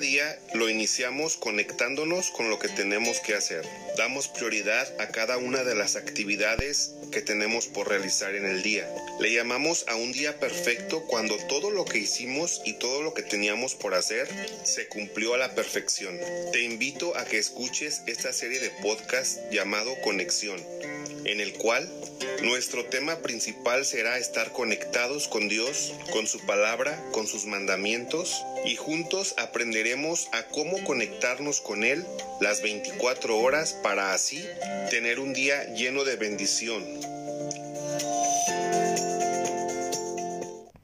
día lo iniciamos conectándonos con lo que tenemos que hacer. Damos prioridad a cada una de las actividades que tenemos por realizar en el día. Le llamamos a un día perfecto cuando todo lo que hicimos y todo lo que teníamos por hacer se cumplió a la perfección. Te invito a que escuches esta serie de podcast llamado Conexión, en el cual nuestro tema principal será estar conectados con Dios, con su palabra, con sus mandamientos y juntos aprenderemos a cómo conectarnos con Él las 24 horas para así tener un día lleno de bendición,